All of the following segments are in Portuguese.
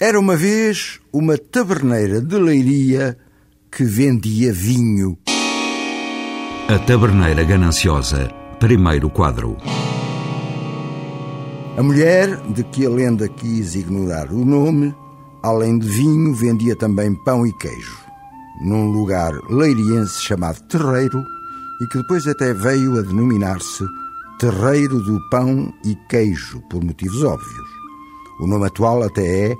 Era uma vez uma taberneira de leiria que vendia vinho. A Taberneira Gananciosa, primeiro quadro. A mulher, de que a lenda quis ignorar o nome, além de vinho, vendia também pão e queijo, num lugar leiriense chamado Terreiro e que depois até veio a denominar-se Terreiro do Pão e Queijo, por motivos óbvios. O nome atual até é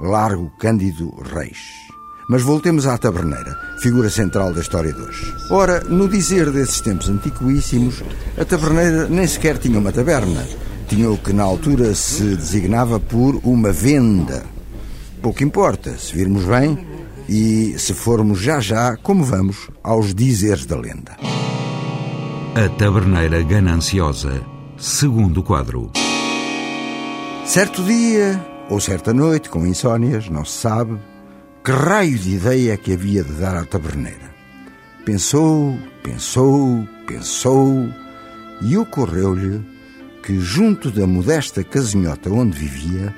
Largo Cândido Reis. Mas voltemos à taberneira, figura central da história de hoje. Ora, no dizer desses tempos antiquíssimos, a taberneira nem sequer tinha uma taberna. Tinha o que na altura se designava por uma venda. Pouco importa, se virmos bem e se formos já já, como vamos, aos dizeres da lenda. A Taberneira Gananciosa, segundo quadro. Certo dia, ou certa noite, com insónias, não se sabe, que raio de ideia que havia de dar à taberneira. Pensou, pensou, pensou, e ocorreu-lhe que, junto da modesta casinhota onde vivia,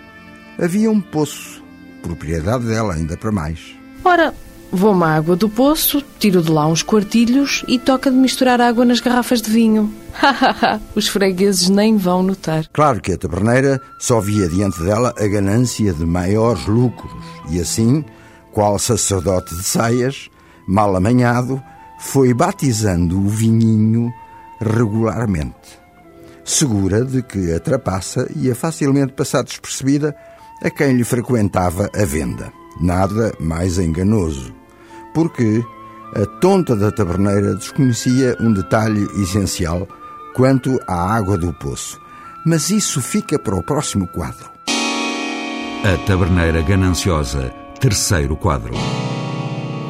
havia um poço, propriedade dela ainda para mais. Ora, vou-me à água do poço, tiro de lá uns quartilhos e toca de misturar água nas garrafas de vinho. Os fregueses nem vão notar. Claro que a taberneira só via diante dela a ganância de maiores lucros, e assim, qual sacerdote de saias, mal amanhado, foi batizando o vinhinho regularmente. Segura de que a trapaça ia facilmente passar despercebida a quem lhe frequentava a venda. Nada mais enganoso, porque a tonta da taberneira desconhecia um detalhe essencial quanto à água do poço. Mas isso fica para o próximo quadro. A Taberneira Gananciosa, terceiro quadro.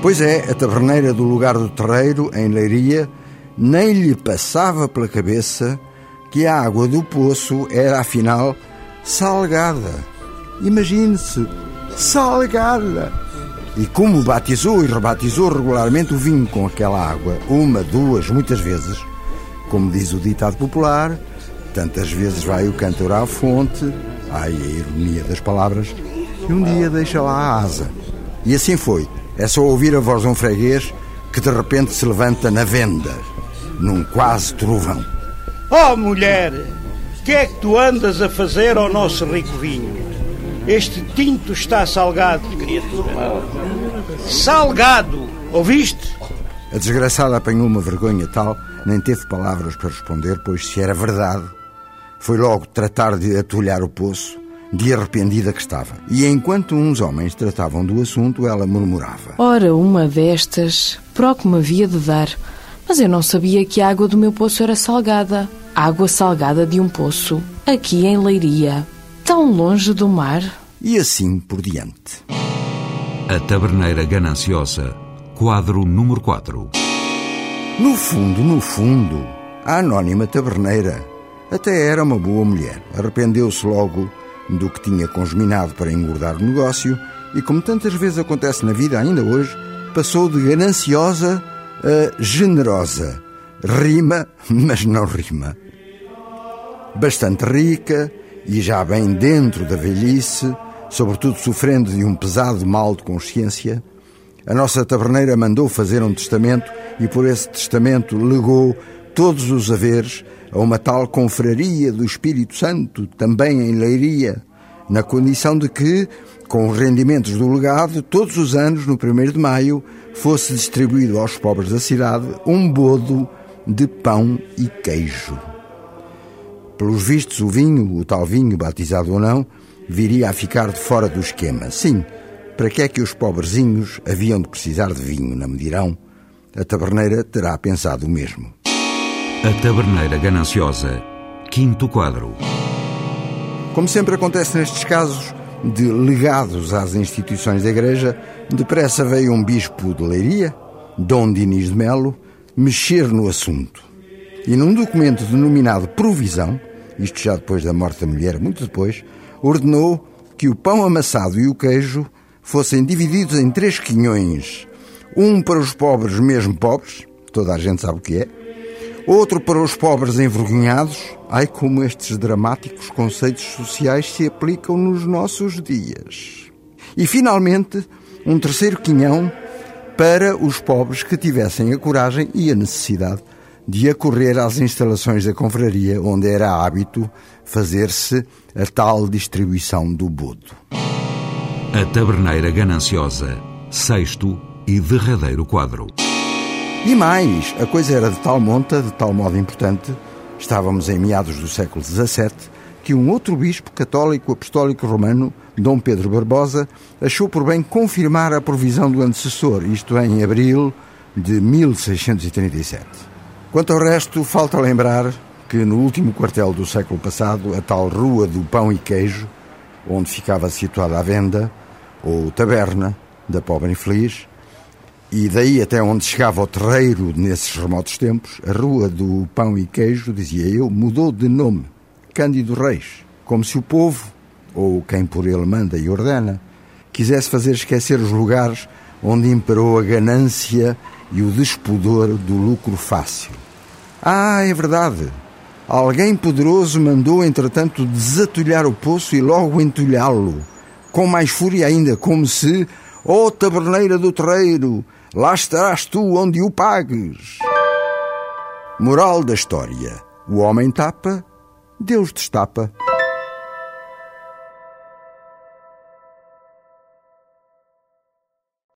Pois é, a taberneira do lugar do terreiro, em Leiria, nem lhe passava pela cabeça que a água do poço era, afinal, salgada. Imagine-se, salgada! E como batizou e rebatizou regularmente o vinho com aquela água, uma, duas, muitas vezes, como diz o ditado popular, tantas vezes vai o cantor à fonte, ai a ironia das palavras, e um dia deixa lá a asa. E assim foi. É só ouvir a voz de um freguês que de repente se levanta na venda, num quase trovão. Oh, mulher, que é que tu andas a fazer ao nosso rico vinho? Este tinto está salgado. Salgado, ouviste? A desgraçada apanhou uma vergonha tal, nem teve palavras para responder, pois se era verdade, foi logo tratar de atulhar o poço, de arrependida que estava. E enquanto uns homens tratavam do assunto, ela murmurava. Ora, uma destas, pro que me havia de dar. Mas eu não sabia que a água do meu poço era salgada. Água salgada de um poço, aqui em Leiria, tão longe do mar. E assim por diante. A Taberneira Gananciosa, quadro número 4. No fundo, no fundo, a anónima taberneira até era uma boa mulher. Arrependeu-se logo do que tinha congeminado para engordar o negócio e, como tantas vezes acontece na vida ainda hoje, passou de gananciosa a generosa. Rima, mas não rima. Bastante rica e já bem dentro da velhice, sobretudo sofrendo de um pesado mal de consciência, a nossa taberneira mandou fazer um testamento e por esse testamento legou todos os haveres a uma tal confraria do Espírito Santo, também em Leiria, na condição de que, com os rendimentos do legado, todos os anos, no 1 de maio, fosse distribuído aos pobres da cidade um bodo de pão e queijo. Pelos vistos, o vinho, o tal vinho, batizado ou não, viria a ficar de fora do esquema. Sim, para que é que os pobrezinhos haviam de precisar de vinho, não me dirão? A taberneira terá pensado o mesmo. A Taberneira Gananciosa, quinto quadro. Como sempre acontece nestes casos de legados às instituições da Igreja, depressa veio um bispo de Leiria, Dom Dinis de Melo, mexer no assunto. E num documento denominado Provisão, isto já depois da morte da mulher, muito depois, ordenou que o pão amassado e o queijo fossem divididos em três quinhões. Um para os pobres, mesmo pobres, toda a gente sabe o que é. Outro para os pobres envergonhados. Ai, como estes dramáticos conceitos sociais se aplicam nos nossos dias. E, finalmente, um terceiro quinhão para os pobres que tivessem a coragem e a necessidade de acorrer às instalações da confraria, onde era hábito fazer-se a tal distribuição do bodo. A Taberneira Gananciosa, sexto e derradeiro quadro. E mais, a coisa era de tal monta, de tal modo importante, estávamos em meados do século XVII, que um outro bispo católico apostólico romano, Dom Pedro Barbosa, achou por bem confirmar a provisão do antecessor, isto em abril de 1637. Quanto ao resto, falta lembrar que no último quartel do século passado, a tal Rua do Pão e Queijo, onde ficava situada a venda, ou taberna, da pobre infeliz, e daí até onde chegava o terreiro nesses remotos tempos, a Rua do Pão e Queijo, dizia eu, mudou de nome. Cândido Reis, como se o povo, ou quem por ele manda e ordena, quisesse fazer esquecer os lugares onde imperou a ganância e o despudor do lucro fácil. Ah, é verdade. Alguém poderoso mandou, entretanto, desatulhar o poço e logo entulhá-lo, com mais fúria ainda, como se, ó oh, taberneira do terreiro, lá estarás tu onde o pagues. Moral da história: o homem tapa Deus destapa.